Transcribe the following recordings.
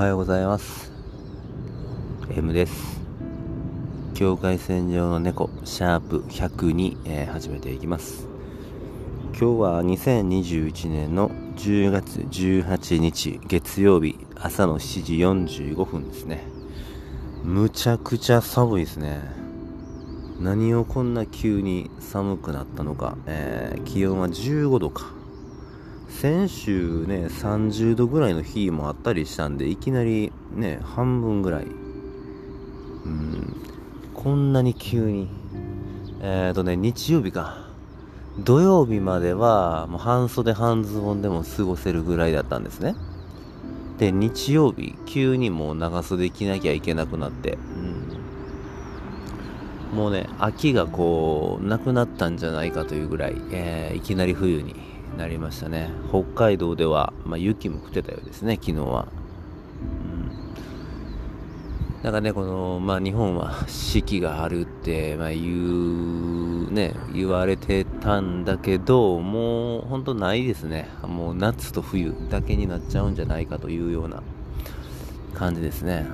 はようございます。M です。境界線上の猫シャープ102、えー、始めていきます。今日は2021年の10月18日月曜日朝の7時45分ですね。むちゃくちゃ寒いですね。何をこんな急に寒くなったのか、えー、気温は15度か。先週ね30度ぐらいの日もあったりしたんでいきなりね半分ぐらい。うん。こんなに急に。えっ、ー、とね日曜日か。土曜日まではもう半袖半ズボンでも過ごせるぐらいだったんですね。で日曜日急にもう長袖着なきゃいけなくなって、うん、もうね秋がこうなくなったんじゃないかというぐらい、えー、いきなり冬になりましたね。北海道では、まあ、雪も降ってたようですね昨日は、うん、なんかねこの、まあ、日本は四季があるって、まあ、言うね言われてたんだけどもう本当ないですね。もう夏と冬だけになっちゃうんじゃないかというような感じですね。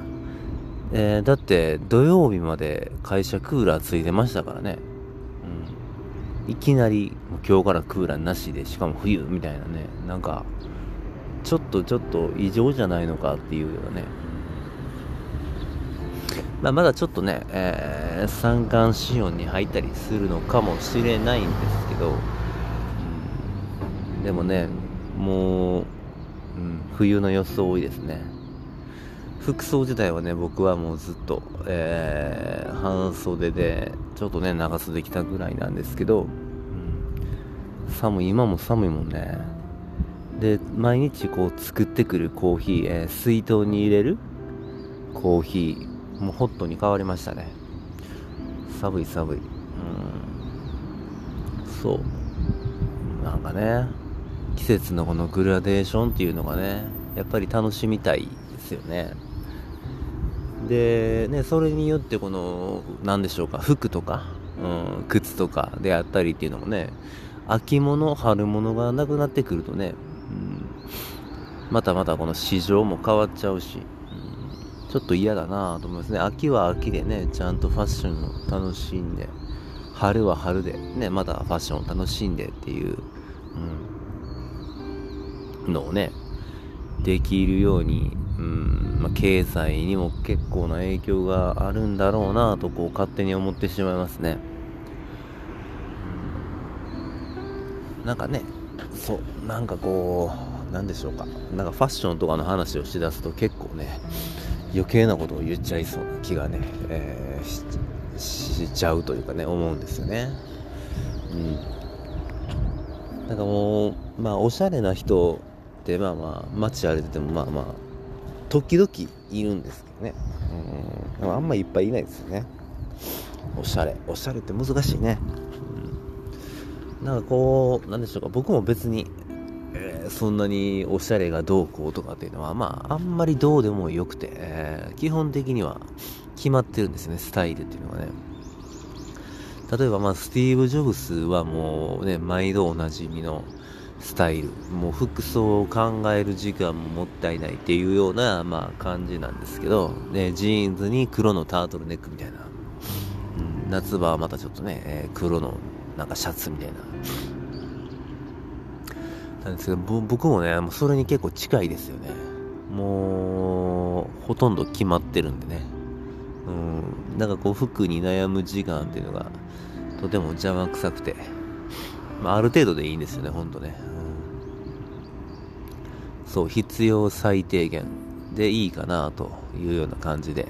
えー、だって土曜日まで会社クーラーついてましたからね。いきなり今日からクーラーなしでしかも冬みたいなね。なんかちょっとちょっと異常じゃないのかっていうようなね、まあ、まだちょっとね、えー、三寒四温に入ったりするのかもしれないんですけど、でもねもう、うん、冬の装いですね。服装自体はね僕はもうずっと、えー、半袖でちょっとね長袖着たぐらいなんですけど、うん、寒い今も寒いもんね。で毎日こう作ってくるコーヒー、えー、水筒に入れるコーヒーもうホットに変わりましたね。寒い寒い。うんそう。なんかね季節のこのグラデーションっていうのがねやっぱり楽しみたいですよね。で、ね、それによってこの、何でしょうか、服とか、うん、靴とかであったりっていうのもね、秋物、春物がなくなってくるとね、うん、またまたこの市場も変わっちゃうし、うん、ちょっと嫌だなと思いますね。秋は秋でね、ちゃんとファッションを楽しんで、春は春で、ね、またファッションを楽しんでっていう、うん、のをね、できるようにうんまあ、経済にも結構な影響があるんだろうなとこう勝手に思ってしまいますね、なんかねそうなんかこうなんでしょうか。なんかファッションとかの話をしだすと結構ね余計なことを言っちゃいそうな気がね、えー、しちゃうというかね思うんですよね。うん。なんかもうまあおしゃれな人ってまあまあ街歩いててもまあまあ時々いるんですけどね。うん。でもあんまりいっぱいいないですよね。おしゃれ。おしゃれって難しいね。うん。なんかこう、なんでしょうか。僕も別に、えー、そんなにおしゃれがどうこうとかっていうのは、まあ、あんまりどうでもよくて、えー、基本的には決まってるんですね、スタイルっていうのがね。例えば、まあ、スティーブ・ジョブスはもうね、毎度おなじみの、スタイル。もう服装を考える時間ももったいないっていうような、まあ、感じなんですけど、ね、ジーンズに黒のタートルネックみたいな、うん、夏場はまたちょっとね、えー、黒のなんかシャツみたいな。なんですけど僕もねもうそれに結構近いですよね。もうほとんど決まってるんでね。うんなんかこう服に悩む時間っていうのがとても邪魔くさくて。まあ、ある程度でいいんですよね、ほんとね。うん、そう、必要最低限でいいかなというような感じで。う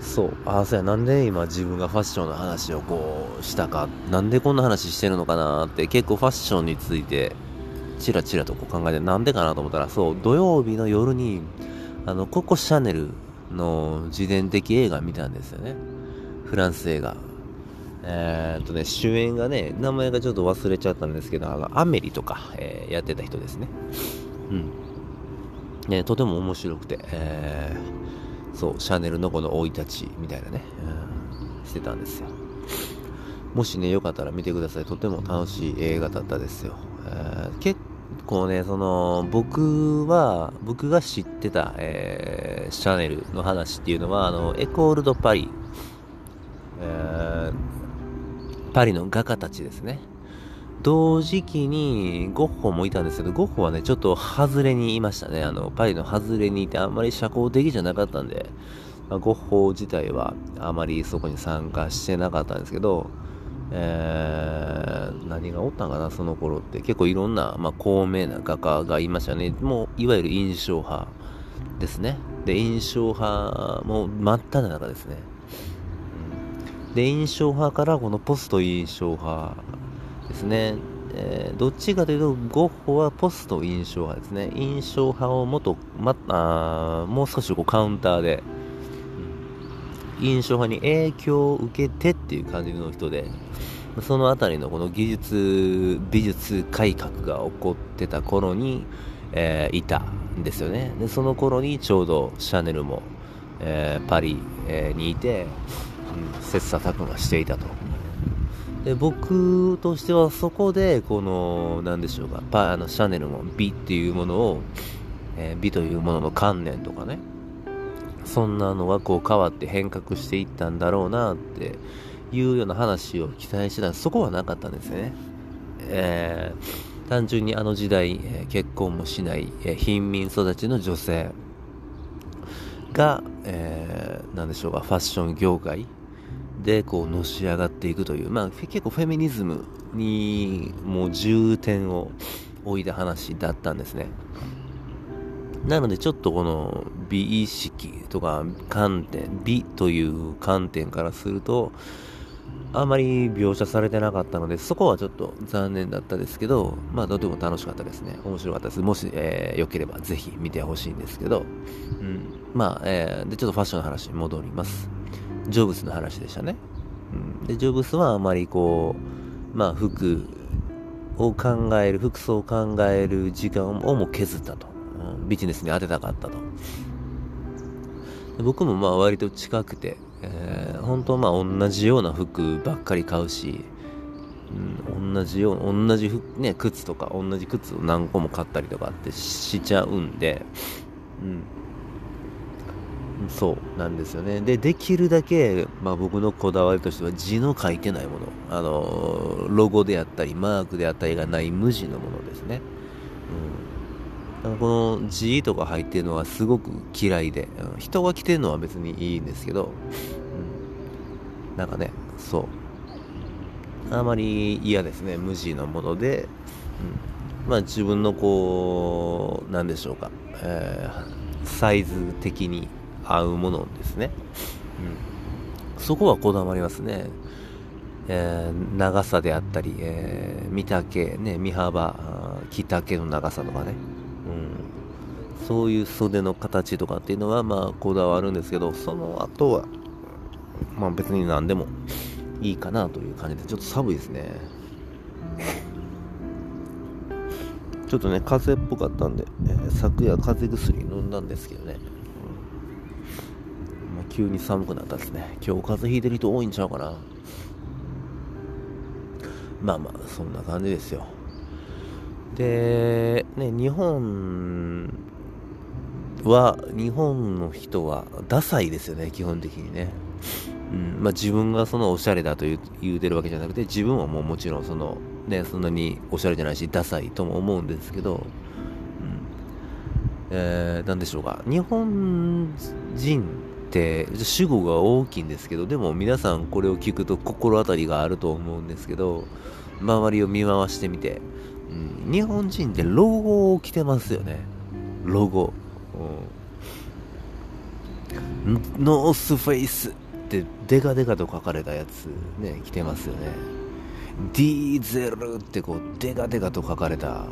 ん。そう。ああ、そうや、なんで今自分がファッションの話をこうしたか、なんでこんな話してるのかなって結構ファッションについてチラチラとこう考えてなんでかなと思ったら、そう、土曜日の夜に、あの、ココ・シャネルの自伝的映画見たんですよね。フランス映画。えー、っとね、主演がね、名前がちょっと忘れちゃったんですけど、あのアメリとか、えー、やってた人ですね。うん。ね、とても面白くて、えー、そう、シャネルのこの生い立ちみたいなね、うん、してたんですよ。もしね、よかったら見てください。とても楽しい映画だったですよ。えー、結こうね、その、僕は、僕が知ってた、えー、シャネルの話っていうのは、あの、エコールドパリ、えー、パリの画家たちですね。同時期にゴッホもいたんですけど、ゴッホはね、ちょっと外れにいましたね。あの、パリの外れにいて、あんまり社交的じゃなかったんで、まあ、ゴッホ自体はあまりそこに参加してなかったんですけど、えー、何がおったんかな、その頃って。結構いろんな、まあ、高名な画家がいましたね。もう、いわゆる印象派ですね。で、印象派も真っ只中ですね。で、印象派からこのポスト印象派ですね。えー、どっちかというと、ゴッホはポスト印象派ですね。印象派をもっと、ま、あもう少しこうカウンターで、印象派に影響を受けてっていう感じの人で、そのあたりのこの技術、美術改革が起こってた頃に、えー、いたんですよね。で、その頃にちょうどシャネルも、えー、パリ、えー、にいて、切磋琢磨していたと。で僕としてはそこで、この、なんでしょうか、パあのシャネルも美っていうものを、えー、美というものの観念とかね、そんなのがこう変わって変革していったんだろうなっていうような話を期待してたそこはなかったんですね。えー、単純にあの時代、え、結婚もしない、え、貧民育ちの女性が、えー、なんでしょうか、ファッション業界でこうのし上がっていくという、まあ結構フェミニズムにもう重点を置いた話だったんですね。なのでちょっとこの美意識とか観点、美という観点からすると、あまり描写されてなかったので、そこはちょっと残念だったですけど、まあとても楽しかったですね。面白かったです。もし、えー、良ければぜひ見てほしいんですけど、うん。まあ、えー、で、ちょっとファッションの話に戻ります。ジョブスの話でしたね。うん。で、ジョブスはあまりこう、まあ服を考える、服装を考える時間をも削ったと。ビジネスに当てたかったと。僕もまあ割と近くて、えー、本当はまあ同じような服ばっかり買うし、うん、同じよう、同じ服、ね、靴とか同じ靴を何個も買ったりとかってしちゃうんで、うん。そうなんですよね。で、できるだけ、まあ僕のこだわりとしては字の書いてないもの、あの、ロゴであったり、マークであったりがない無地のものですね。うん。この G とか入ってるのはすごく嫌いで、うん。人が着てるのは別にいいんですけど、うん、なんかね、そう。あまり嫌ですね、無地のもので、うん、まあ自分のこう、なんでしょうか、えー、サイズ的に。合うものですね。うん、そこはこだわりますね。えー、長さであったり、えー、見丈、ね、身幅、着丈の長さとかね。うんそういう袖の形とかっていうのはまあこだわるんですけどその後はまあ別に何でもいいかなという感じでちょっと寒いですねちょっとね風邪っぽかったんで、えー、昨夜風邪薬飲んだんですけどね、まあ、急に寒くなったですね。今日風邪ひいてる人多いんちゃうかな。まあまあそんな感じですよ。でね日本は、日本の人はダサいですよね、基本的にね。うんまあ、自分がそのおしゃれだと言うてるわけじゃなくて、自分はもうもちろんその、ね、そんなにおしゃれじゃないし、ダサいとも思うんですけど、うん。えー、なんでしょうか、日本人て主語が大きいんですけど、でも皆さんこれを聞くと心当たりがあると思うんですけど、周りを見回してみて、うん、日本人ってロゴを着てますよね。ロゴ。ノースフェイスってデカデカと書かれたやつね、着てますよね。ディーゼルってこうデカデカと書かれた、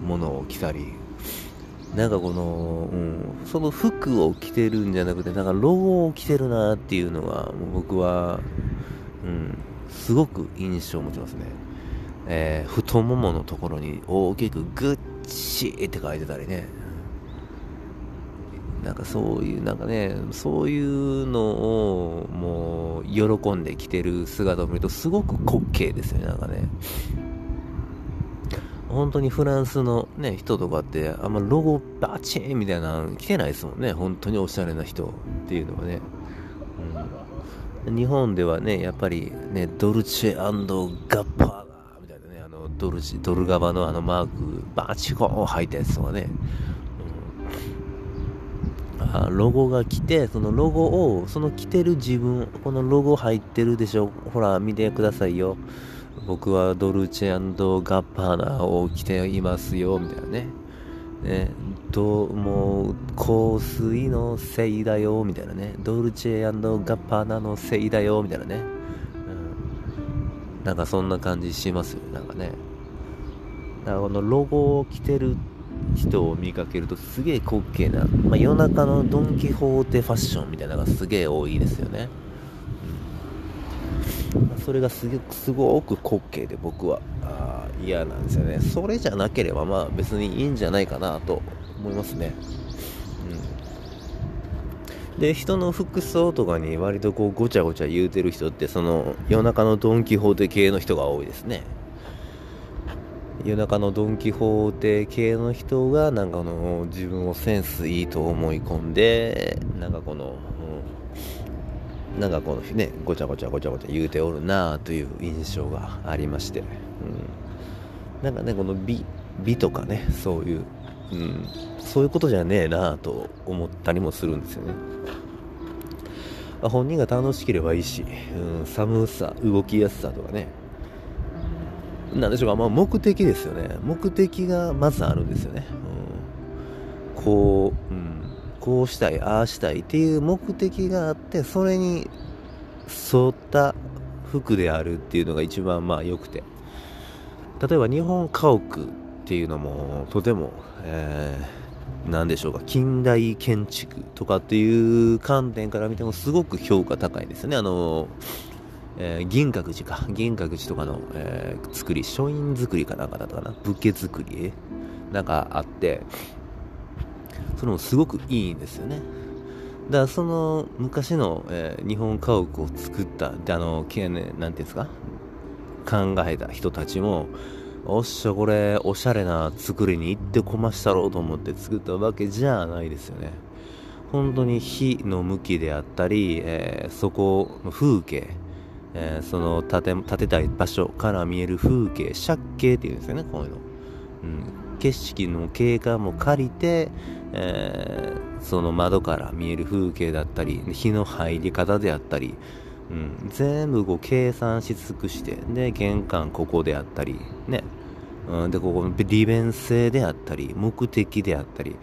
うん、ものを着たり、なんかこの、うん、その服を着てるんじゃなくて、なんかロゴを着てるなっていうのが、もう僕は、うん、すごく印象を持ちますね。えー、太もものところに大きくグッチって書いてたりね。なんかそういう、なんかね、そういうのをもう喜んで着てる姿を見るとすごく滑稽ですよね、なんかね。本当にフランスのね、人とかって、あんまロゴバチーンみたいなの着てないですもんね。本当におしゃれな人っていうのはね。うん、日本ではね、やっぱりね、ドルチェガッパーだみたいなね、あのドルチドルガバのあのマーク、バチコーン入ったやつとかね。うん、ロゴが来て、そのロゴを、その着てる自分、このロゴ入ってるでしょ。ほら、見てくださいよ。僕はドルチェガッパーナを着ていますよ、みたいなね。ね、どうも香水のせいだよ、みたいなね。ドルチェガッパーナのせいだよ、みたいなね。うん、なんかそんな感じしますよ、なんかね。だからこのロゴを着てる人を見かけるとすげえ滑稽な、まあ、夜中のドン・キホーテファッションみたいなのがすげえ多いですよね。それがすすごく滑稽で僕は嫌なんですよね。それじゃなければまあ別にいいんじゃないかなと思いますね。うん、で、人の服装とかに割とこうごちゃごちゃ言うてる人ってその夜中のドン・キホーテ系の人が多いですね。夜中のドン・キホーテ系の人がなんかあの自分をセンスいいと思い込んでなんかこのなんかこのねごちゃごちゃごちゃごちゃ言うておるなあという印象がありまして、うん、なんかねこの美美とかねそういう、うん、そういうことじゃねえなあと思ったりもするんですよね。本人が楽しければいいし、うん、寒さ動きやすさとかね。なんでしょうか、まあ、目的ですよね。目的がまずあるんですよね、うん、こう、うん。こうしたい、ああしたいっていう目的があって、それに沿った服であるっていうのが一番まあ良くて。例えば日本家屋っていうのもとても、えー、何でしょうか、近代建築とかっていう観点から見てもすごく評価高いですね。あの、えー、銀閣寺か、銀閣寺とかの、えー、作り、書院作りかなんかだったかな、武家作りなんかあって、それもすごくいいんですよね。だからその昔の、えー、日本家屋を作ったであの、ね、ていうんですか？考えた人たちもおっしゃこれおしゃれな作りに行ってこましたろうと思って作ったわけじゃないですよね。本当に火の向きであったり、えー、そこの風景、えー、その建てたい場所から見える風景借景っていうんですよねこういうの、うん、景色の景観も借りてえー、その窓から見える風景だったり日の入り方であったり、うん、全部こう計算し尽くしてで玄関ここであったりね、うん、でここの利便性であったり目的であったり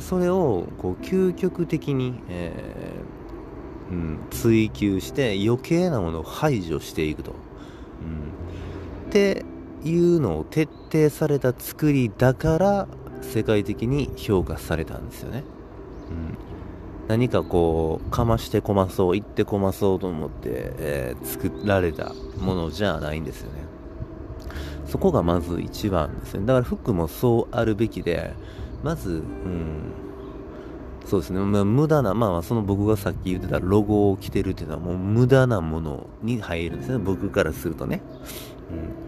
それをこう究極的に、えー、うん、追求して余計なものを排除していくと、うん、っていうのを徹底された作りだから世界的に評価されたんですよね。うん、何かこう、かましてこまそう、言ってこまそうと思って、えー、作られたものじゃないんですよね。そこがまず一番ですね。だから服もそうあるべきで、まず、うん、そうですね、まあ、無駄な、まあ、その僕がさっき言ってたロゴを着てるっていうのはもう無駄なものに入るんですね、僕からするとね。うん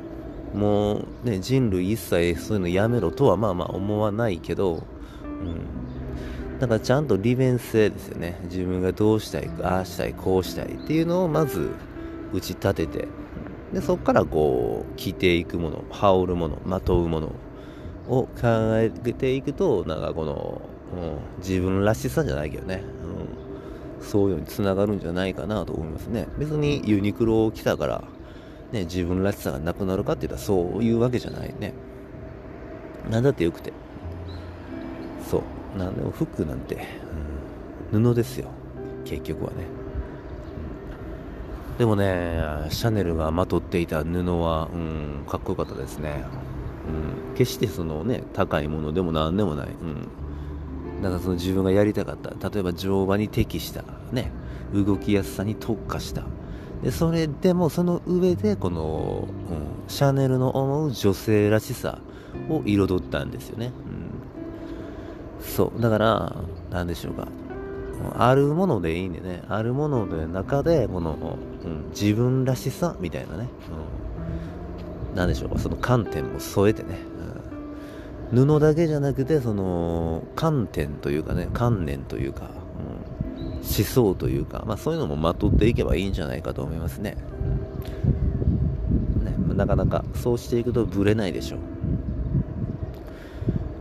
もうね、人類一切そういうのやめろとはまあまあ思わないけど、うん。だかちゃんと利便性ですよね。自分がどうしたい、ああしたい、こうしたいっていうのをまず打ち立てて、で、そこからこう、着ていくもの、羽織るもの、まとうものを考えていくと、なんかこの、うん、自分らしさじゃないけどね、うん、そういうのにつながるんじゃないかなと思いますね。別にユニクロを着たから、ね、自分らしさがなくなるかって言ったらそういうわけじゃないね。なんだってよくて。そう。なんでも服なんて、うん、布ですよ。結局はね。でもね、シャネルがまとっていた布は、うん、かっこよかったですね。うん、決してそのね、高いものでも何でもない。うん。だかその自分がやりたかった。例えば乗馬に適した、ね、動きやすさに特化した。でそれでもその上でこの、うん、シャネルの思う女性らしさを彩ったんですよね、うん、そう。だから何でしょうか。あるものでいいんでね。あるものの中でこの、うん、自分らしさみたいなね、うん、何でしょうか。その観点も添えてね、うん。布だけじゃなくてその観点というかね。観念というか、思想というか、まあ、そういうのもまとっていけばいいんじゃないかと思いますねねなかなかそうしていくとブレないでしょう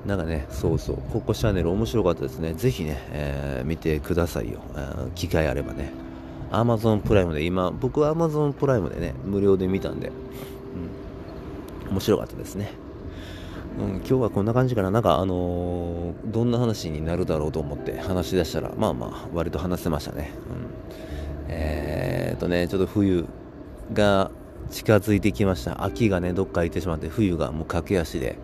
なんかね、そうそう、ココチャンネル面白かったですね。ぜひね、えー、見てくださいよ。機会あればね。Amazon プライムで、今、僕は Amazon プライムでね、無料で見たんで、うん、面白かったですね。うん、今日はこんな感じかな。なんか、あのー、どんな話になるだろうと思って話し出したら、まあまあ、割と話せましたね。うん、えー、っとね、ちょっと冬が近づいてきました。秋がね、どっか行ってしまって、冬がもう駆け足で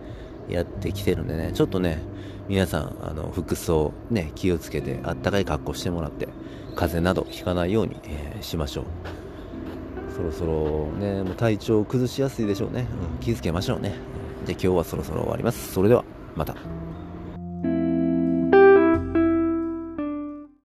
やってきてるんでね、ちょっとね、皆さん、あの、服装、ね、気をつけて、あったかい格好してもらって、風邪などひかないように、えー、しましょう。そろそろね、もう体調崩しやすいでしょうね。うん、気をつけましょうね。で今日はそろそろ終わります。それでは、また。